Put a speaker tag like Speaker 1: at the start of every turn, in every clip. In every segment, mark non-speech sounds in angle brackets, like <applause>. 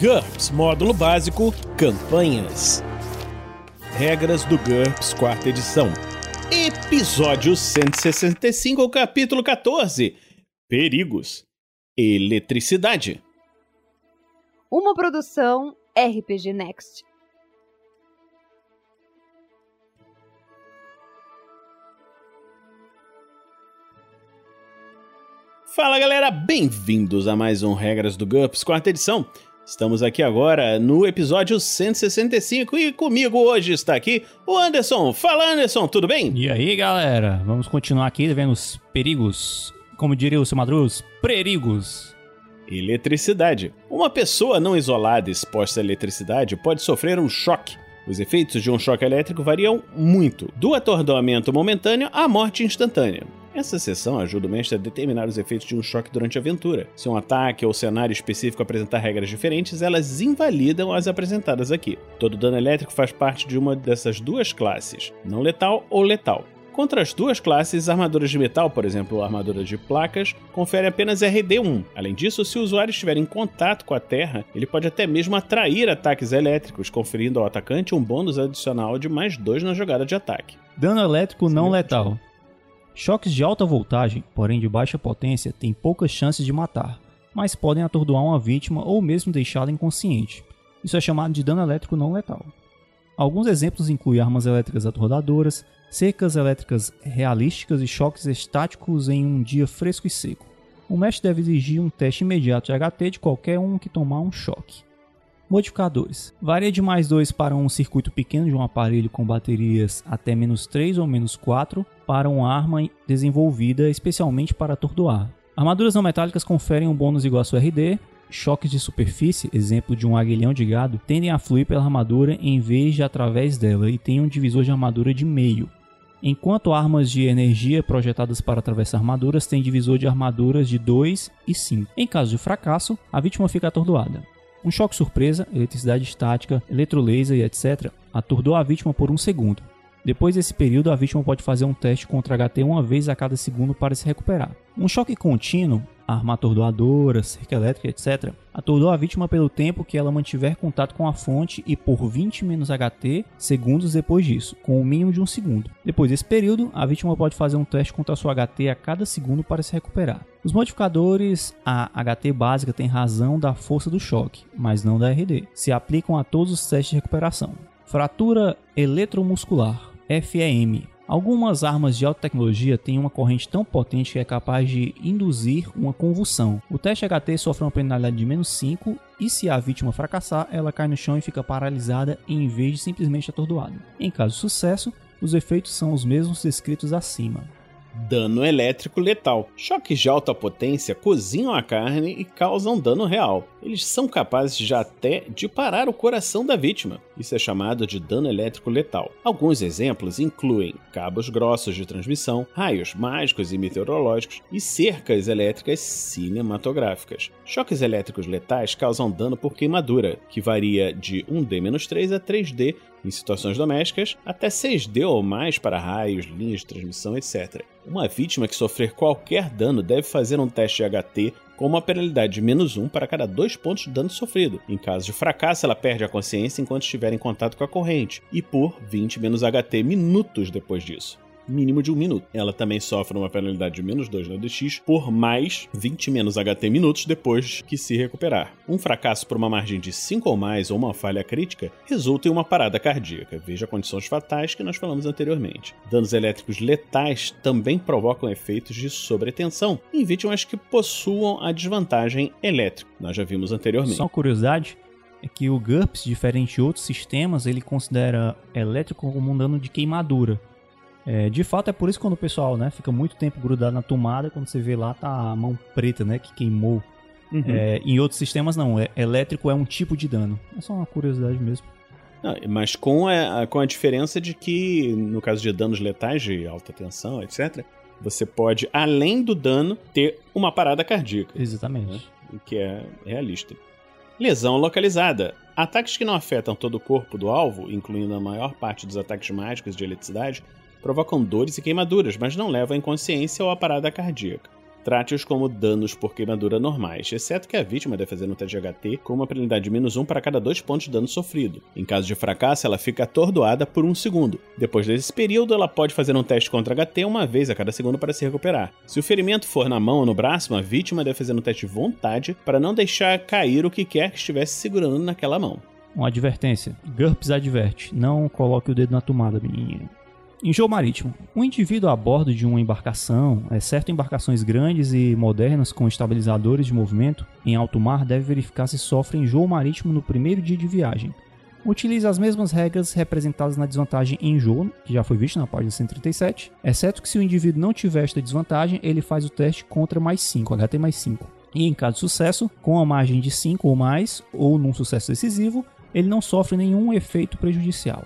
Speaker 1: GURPS Módulo Básico Campanhas. Regras do GURPS, quarta edição. Episódio 165, capítulo 14. Perigos. Eletricidade.
Speaker 2: Uma produção RPG Next.
Speaker 1: Fala galera, bem-vindos a mais um Regras do GURPS, quarta edição. Estamos aqui agora no episódio 165 e comigo hoje está aqui o Anderson. Fala Anderson, tudo bem?
Speaker 3: E aí galera, vamos continuar aqui vendo os perigos, como diria o seu Madruz, perigos.
Speaker 1: Eletricidade. Uma pessoa não isolada exposta à eletricidade pode sofrer um choque. Os efeitos de um choque elétrico variam muito, do atordoamento momentâneo à morte instantânea. Essa sessão ajuda o mestre a determinar os efeitos de um choque durante a aventura. Se um ataque ou cenário específico apresentar regras diferentes, elas invalidam as apresentadas aqui. Todo dano elétrico faz parte de uma dessas duas classes, não letal ou letal. Contra as duas classes, armaduras de metal, por exemplo, armadura de placas, confere apenas RD1. Além disso, se o usuário estiver em contato com a Terra, ele pode até mesmo atrair ataques elétricos, conferindo ao atacante um bônus adicional de mais 2 na jogada de ataque.
Speaker 3: Dano elétrico não letal. Choques de alta voltagem, porém de baixa potência, têm poucas chances de matar, mas podem atordoar uma vítima ou mesmo deixá-la inconsciente. Isso é chamado de dano elétrico não letal. Alguns exemplos incluem armas elétricas atordadoras, cercas elétricas realísticas e choques estáticos em um dia fresco e seco. O mestre deve exigir um teste imediato de HT de qualquer um que tomar um choque. Modificadores. Varia de mais 2 para um circuito pequeno de um aparelho com baterias até menos 3 ou menos 4 para uma arma desenvolvida especialmente para atordoar. Armaduras não metálicas conferem um bônus igual a sua RD. Choques de superfície, exemplo de um aguilhão de gado, tendem a fluir pela armadura em vez de através dela e tem um divisor de armadura de meio. Enquanto armas de energia projetadas para atravessar armaduras têm divisor de armaduras de 2 e 5. Em caso de fracasso, a vítima fica atordoada. Um choque surpresa, eletricidade estática, eletrolaser e etc. aturdou a vítima por um segundo. Depois desse período, a vítima pode fazer um teste contra HT uma vez a cada segundo para se recuperar. Um choque contínuo, arma atordoadora, cerca elétrica, etc., atordou a vítima pelo tempo que ela mantiver contato com a fonte e por 20 menos HT segundos depois disso, com o um mínimo de um segundo. Depois desse período, a vítima pode fazer um teste contra sua HT a cada segundo para se recuperar. Os modificadores, a HT básica tem razão da força do choque, mas não da RD. Se aplicam a todos os testes de recuperação. Fratura eletromuscular, FEM. Algumas armas de alta tecnologia têm uma corrente tão potente que é capaz de induzir uma convulsão. O teste HT sofre uma penalidade de menos 5 e se a vítima fracassar, ela cai no chão e fica paralisada em vez de simplesmente atordoada. Em caso de sucesso, os efeitos são os mesmos descritos acima.
Speaker 1: Dano elétrico letal. Choques de alta potência cozinham a carne e causam dano real. Eles são capazes já até de parar o coração da vítima. Isso é chamado de dano elétrico letal. Alguns exemplos incluem cabos grossos de transmissão, raios mágicos e meteorológicos e cercas elétricas cinematográficas. Choques elétricos letais causam dano por queimadura, que varia de 1D-3 a 3D em situações domésticas, até 6D ou mais para raios, linhas de transmissão, etc. Uma vítima que sofrer qualquer dano deve fazer um teste HT com uma penalidade de menos 1 para cada 2 pontos de dano sofrido. Em caso de fracasso, ela perde a consciência enquanto estiver em contato com a corrente, e por 20 menos HT minutos depois disso mínimo de um minuto. Ela também sofre uma penalidade de menos 2 no DX por mais 20 menos HT minutos depois que se recuperar. Um fracasso por uma margem de 5 ou mais ou uma falha crítica resulta em uma parada cardíaca. Veja condições fatais que nós falamos anteriormente. Danos elétricos letais também provocam efeitos de sobretensão em vítimas que possuam a desvantagem elétrica. Nós já vimos anteriormente.
Speaker 3: Só curiosidade, é que o GURPS, diferente de outros sistemas, ele considera elétrico como um dano de queimadura. É, de fato, é por isso que quando o pessoal né, fica muito tempo grudado na tomada, quando você vê lá, tá a mão preta, né, que queimou. Uhum. É, em outros sistemas, não. É, elétrico é um tipo de dano. É só uma curiosidade mesmo.
Speaker 1: Mas com a, com a diferença de que, no caso de danos letais de alta tensão, etc., você pode, além do dano, ter uma parada cardíaca.
Speaker 3: Exatamente. Né?
Speaker 1: O que é realista. Lesão localizada. Ataques que não afetam todo o corpo do alvo, incluindo a maior parte dos ataques mágicos de eletricidade, provocam dores e queimaduras, mas não levam à inconsciência ou à parada cardíaca. Trate-os como danos por queimadura normais, exceto que a vítima deve fazer um teste de HT com uma penalidade de menos 1 para cada 2 pontos de dano sofrido. Em caso de fracasso, ela fica atordoada por um segundo. Depois desse período, ela pode fazer um teste contra HT uma vez a cada segundo para se recuperar. Se o ferimento for na mão ou no braço, a vítima deve fazer um teste de vontade para não deixar cair o que quer que estivesse segurando naquela mão.
Speaker 3: Uma advertência. GURPS adverte. Não coloque o dedo na tomada, menininha. Em jogo marítimo, um indivíduo a bordo de uma embarcação, exceto embarcações grandes e modernas com estabilizadores de movimento, em alto mar deve verificar se sofre enjoo marítimo no primeiro dia de viagem. Utilize as mesmas regras representadas na desvantagem enjoo, que já foi visto na página 137, exceto que se o indivíduo não tiver esta desvantagem, ele faz o teste contra mais 5, HT mais 5. E em caso de sucesso, com a margem de 5 ou mais, ou num sucesso decisivo, ele não sofre nenhum efeito prejudicial.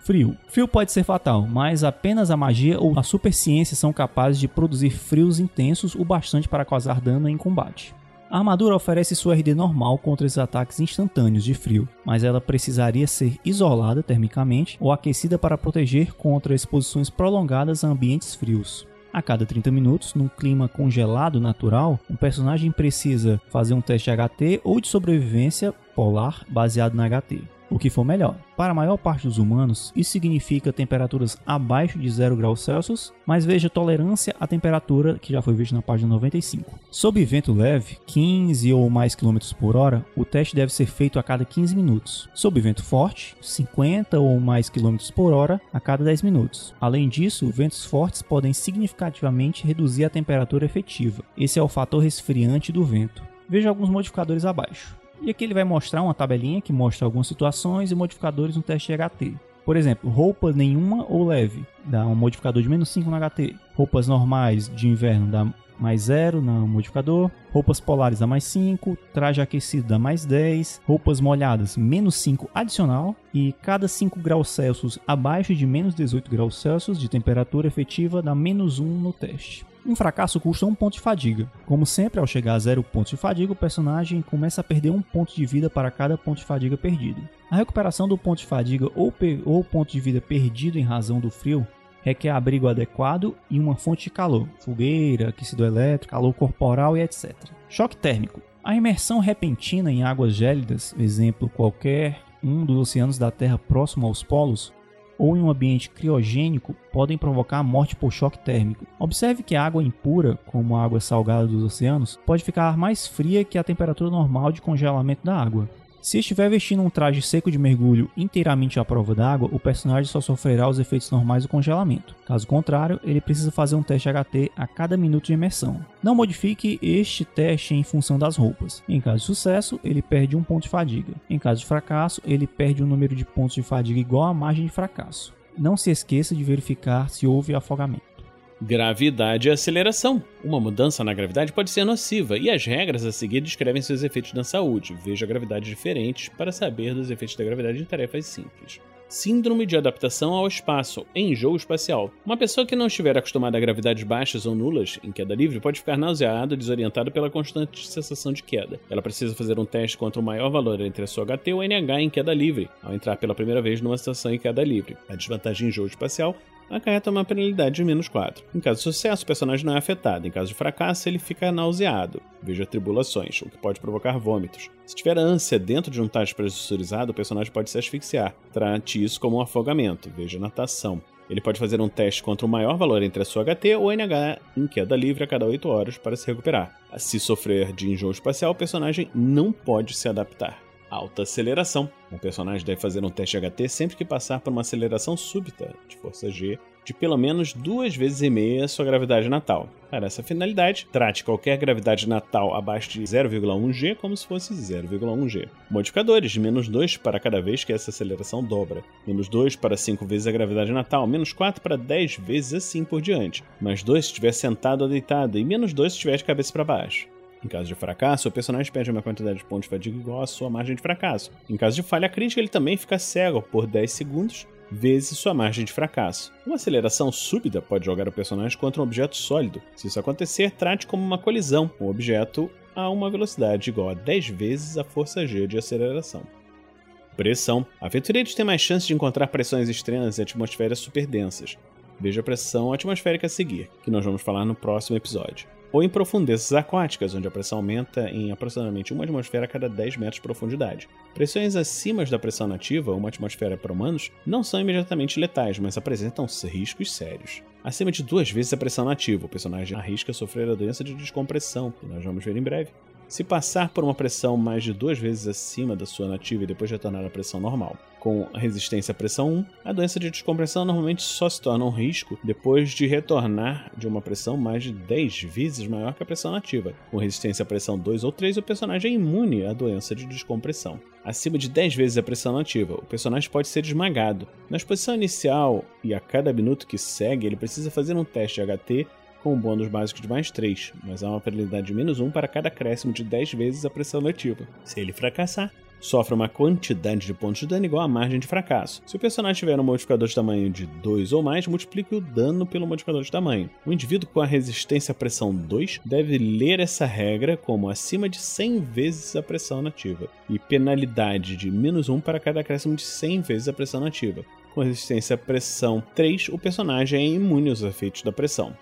Speaker 3: Frio. Frio pode ser fatal, mas apenas a magia ou a superciência são capazes de produzir frios intensos o bastante para causar dano em combate. A armadura oferece sua RD normal contra os ataques instantâneos de frio, mas ela precisaria ser isolada termicamente ou aquecida para proteger contra exposições prolongadas a ambientes frios. A cada 30 minutos, num clima congelado natural, um personagem precisa fazer um teste HT ou de sobrevivência polar baseado na HT o que for melhor. Para a maior parte dos humanos, isso significa temperaturas abaixo de 0 graus Celsius, mas veja tolerância à temperatura que já foi visto na página 95. Sob vento leve, 15 ou mais km por hora, o teste deve ser feito a cada 15 minutos. Sob vento forte, 50 ou mais km por hora a cada 10 minutos. Além disso, ventos fortes podem significativamente reduzir a temperatura efetiva. Esse é o fator resfriante do vento. Veja alguns modificadores abaixo. E aqui ele vai mostrar uma tabelinha que mostra algumas situações e modificadores no teste HT. Por exemplo, roupa nenhuma ou leve, dá um modificador de menos 5 no HT. Roupas normais de inverno dá mais 0 no modificador. Roupas polares dá mais 5. Traje aquecido dá mais 10. Roupas molhadas, menos 5 adicional. E cada 5 graus Celsius abaixo de menos 18 graus Celsius de temperatura efetiva dá menos 1 no teste. Um fracasso custa um ponto de fadiga. Como sempre, ao chegar a zero pontos de fadiga, o personagem começa a perder um ponto de vida para cada ponto de fadiga perdido. A recuperação do ponto de fadiga ou, ou ponto de vida perdido em razão do frio requer abrigo adequado e uma fonte de calor, fogueira, aquecido elétrico, calor corporal e etc. Choque térmico. A imersão repentina em águas gélidas, exemplo qualquer um dos oceanos da Terra próximo aos polos, ou em um ambiente criogênico podem provocar morte por choque térmico. Observe que a água impura, como a água salgada dos oceanos, pode ficar mais fria que a temperatura normal de congelamento da água. Se estiver vestindo um traje seco de mergulho inteiramente à prova d'água, o personagem só sofrerá os efeitos normais do congelamento. Caso contrário, ele precisa fazer um teste HT a cada minuto de imersão. Não modifique este teste em função das roupas. Em caso de sucesso, ele perde um ponto de fadiga. Em caso de fracasso, ele perde um número de pontos de fadiga igual à margem de fracasso. Não se esqueça de verificar se houve afogamento.
Speaker 1: Gravidade e aceleração. Uma mudança na gravidade pode ser nociva e as regras a seguir descrevem seus efeitos na saúde. Veja gravidades diferentes para saber dos efeitos da gravidade em tarefas simples. Síndrome de adaptação ao espaço, em jogo espacial. Uma pessoa que não estiver acostumada a gravidades baixas ou nulas, em queda livre, pode ficar nauseada, desorientada pela constante sensação de queda. Ela precisa fazer um teste contra o maior valor entre a sua HT ou NH em queda livre, ao entrar pela primeira vez numa situação em queda livre. A desvantagem em jogo espacial acarreta uma penalidade de menos 4. Em caso de sucesso, o personagem não é afetado. Em caso de fracasso, ele fica nauseado. Veja tribulações, o que pode provocar vômitos. Se tiver ânsia dentro de um teste pressurizado, o personagem pode se asfixiar. Trate isso como um afogamento. Veja natação. Ele pode fazer um teste contra o maior valor entre a sua HT ou NH em queda livre a cada 8 horas para se recuperar. Se sofrer de enjoo espacial, o personagem não pode se adaptar alta aceleração. Um personagem deve fazer um teste HT sempre que passar por uma aceleração súbita de força G de pelo menos duas vezes e meia sua gravidade natal. Para essa finalidade, trate qualquer gravidade natal abaixo de 0,1 g como se fosse 0,1 g. Modificadores de menos 2 para cada vez que essa aceleração dobra, menos 2 para 5 vezes a gravidade natal, menos 4 para 10 vezes assim por diante, mais 2 se estiver sentado ou deitado e menos 2 se estiver de cabeça para baixo. Em caso de fracasso, o personagem perde uma quantidade de pontos de fadiga igual à sua margem de fracasso. Em caso de falha crítica, ele também fica cego por 10 segundos vezes sua margem de fracasso. Uma aceleração súbita pode jogar o personagem contra um objeto sólido. Se isso acontecer, trate como uma colisão um objeto a uma velocidade igual a 10 vezes a força G de aceleração. Pressão. Aventureiros têm mais chance de encontrar pressões extremas em atmosferas superdensas. Veja a pressão atmosférica a seguir, que nós vamos falar no próximo episódio. Ou em profundezas aquáticas, onde a pressão aumenta em aproximadamente uma atmosfera a cada 10 metros de profundidade. Pressões acima da pressão nativa, uma atmosfera para humanos, não são imediatamente letais, mas apresentam riscos sérios. Acima de duas vezes a pressão nativa, o personagem arrisca sofrer a doença de descompressão, que nós vamos ver em breve. Se passar por uma pressão mais de duas vezes acima da sua nativa e depois retornar à pressão normal, com resistência à pressão 1, a doença de descompressão normalmente só se torna um risco depois de retornar de uma pressão mais de 10 vezes maior que a pressão nativa. Com resistência à pressão 2 ou 3, o personagem é imune à doença de descompressão. Acima de 10 vezes a pressão nativa, o personagem pode ser esmagado. Na exposição inicial e a cada minuto que segue, ele precisa fazer um teste HT com um bônus básico de mais 3, mas há uma probabilidade de menos 1 para cada acréscimo de 10 vezes a pressão nativa. Se ele fracassar, sofre uma quantidade de pontos de dano igual à margem de fracasso. Se o personagem tiver um modificador de tamanho de 2 ou mais, multiplique o dano pelo modificador de tamanho. O indivíduo com a resistência à pressão 2 deve ler essa regra como acima de 100 vezes a pressão nativa, e penalidade de menos 1 para cada acréscimo de 100 vezes a pressão nativa. Com resistência à pressão 3, o personagem é imune aos efeitos da pressão.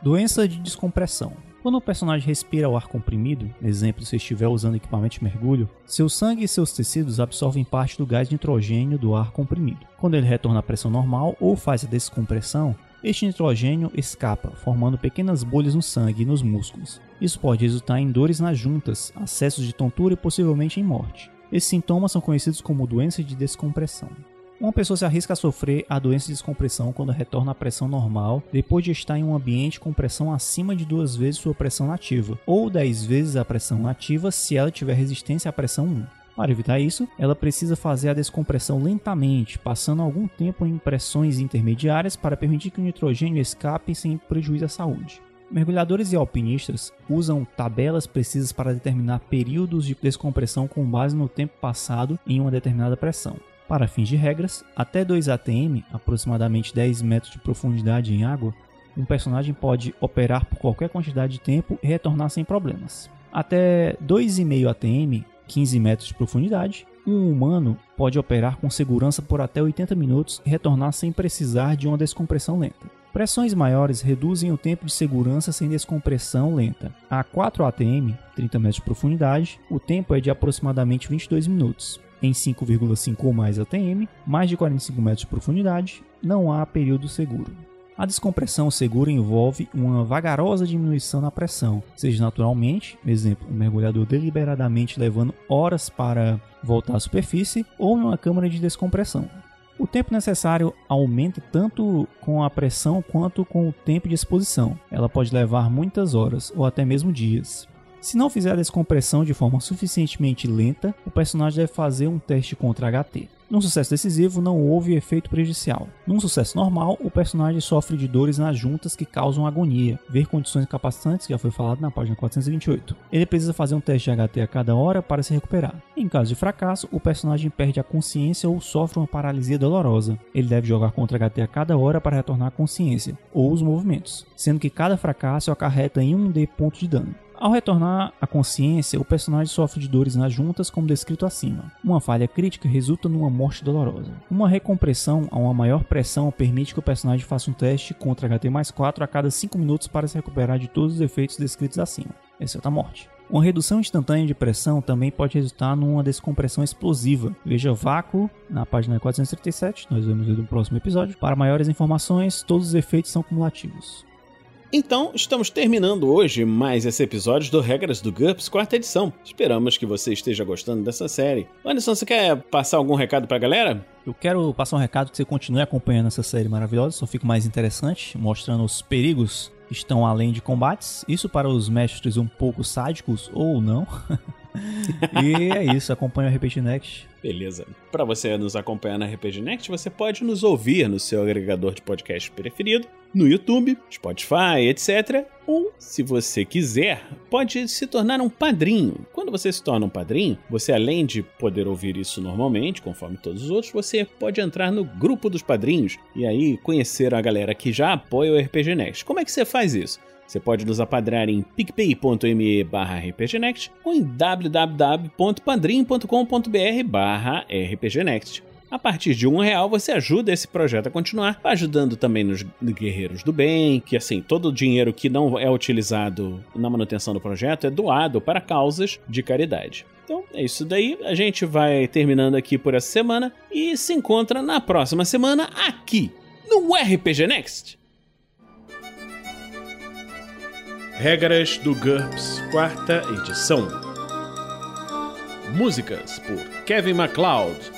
Speaker 3: Doença de descompressão. Quando o personagem respira o ar comprimido, exemplo se estiver usando equipamento de mergulho, seu sangue e seus tecidos absorvem parte do gás nitrogênio do ar comprimido. Quando ele retorna à pressão normal ou faz a descompressão, este nitrogênio escapa, formando pequenas bolhas no sangue e nos músculos. Isso pode resultar em dores nas juntas, acessos de tontura e possivelmente em morte. Esses sintomas são conhecidos como doença de descompressão. Uma pessoa se arrisca a sofrer a doença de descompressão quando retorna à pressão normal depois de estar em um ambiente com pressão acima de duas vezes sua pressão nativa, ou 10 vezes a pressão nativa se ela tiver resistência à pressão 1. Para evitar isso, ela precisa fazer a descompressão lentamente, passando algum tempo em pressões intermediárias para permitir que o nitrogênio escape sem prejuízo à saúde. Mergulhadores e alpinistas usam tabelas precisas para determinar períodos de descompressão com base no tempo passado em uma determinada pressão. Para fins de regras, até 2 ATM, aproximadamente 10 metros de profundidade em água, um personagem pode operar por qualquer quantidade de tempo e retornar sem problemas. Até 2,5 ATM, 15 metros de profundidade, um humano pode operar com segurança por até 80 minutos e retornar sem precisar de uma descompressão lenta. Pressões maiores reduzem o tempo de segurança sem descompressão lenta. A 4 ATM, 30 metros de profundidade, o tempo é de aproximadamente 22 minutos em 5,5 ou mais ATM, mais de 45 metros de profundidade, não há período seguro. A descompressão segura envolve uma vagarosa diminuição na pressão, seja naturalmente, exemplo, um mergulhador deliberadamente levando horas para voltar à superfície, ou em uma câmara de descompressão. O tempo necessário aumenta tanto com a pressão quanto com o tempo de exposição. Ela pode levar muitas horas ou até mesmo dias. Se não fizer a descompressão de forma suficientemente lenta, o personagem deve fazer um teste contra HT. Num sucesso decisivo, não houve efeito prejudicial. Num sucesso normal, o personagem sofre de dores nas juntas que causam agonia. Ver condições incapacitantes, que já foi falado na página 428. Ele precisa fazer um teste de HT a cada hora para se recuperar. Em caso de fracasso, o personagem perde a consciência ou sofre uma paralisia dolorosa. Ele deve jogar contra HT a cada hora para retornar a consciência, ou os movimentos, sendo que cada fracasso acarreta em 1D ponto de dano. Ao retornar à consciência, o personagem sofre de dores nas juntas, como descrito acima. Uma falha crítica resulta numa morte dolorosa. Uma recompressão a uma maior pressão permite que o personagem faça um teste contra HT mais 4 a cada 5 minutos para se recuperar de todos os efeitos descritos acima, exceto a morte. Uma redução instantânea de pressão também pode resultar numa descompressão explosiva. Veja vácuo na página 437, nós vamos ver no próximo episódio. Para maiores informações, todos os efeitos são cumulativos.
Speaker 1: Então, estamos terminando hoje mais esse episódio do Regras do GURPS, quarta edição. Esperamos que você esteja gostando dessa série. Anderson, você quer passar algum recado pra galera?
Speaker 3: Eu quero passar um recado que você continue acompanhando essa série maravilhosa, só fica mais interessante, mostrando os perigos que estão além de combates. Isso para os mestres um pouco sádicos ou não. <laughs> e é isso, acompanha o RPG Next.
Speaker 1: Beleza. Para você nos acompanhar na RPG Next, você pode nos ouvir no seu agregador de podcast preferido, no YouTube, Spotify, etc. Ou, se você quiser, pode se tornar um padrinho. Quando você se torna um padrinho, você além de poder ouvir isso normalmente, conforme todos os outros, você pode entrar no grupo dos padrinhos e aí conhecer a galera que já apoia o RPG Next. Como é que você faz isso? Você pode nos apadrar em picpay.me barra rpgnext ou em www.padrim.com.br barra rpgnext. A partir de um real você ajuda esse projeto a continuar, ajudando também nos Guerreiros do Bem, que assim, todo o dinheiro que não é utilizado na manutenção do projeto é doado para causas de caridade. Então é isso daí. A gente vai terminando aqui por essa semana e se encontra na próxima semana aqui no RPG Next. Regras do GURPS, quarta edição. Músicas por Kevin MacLeod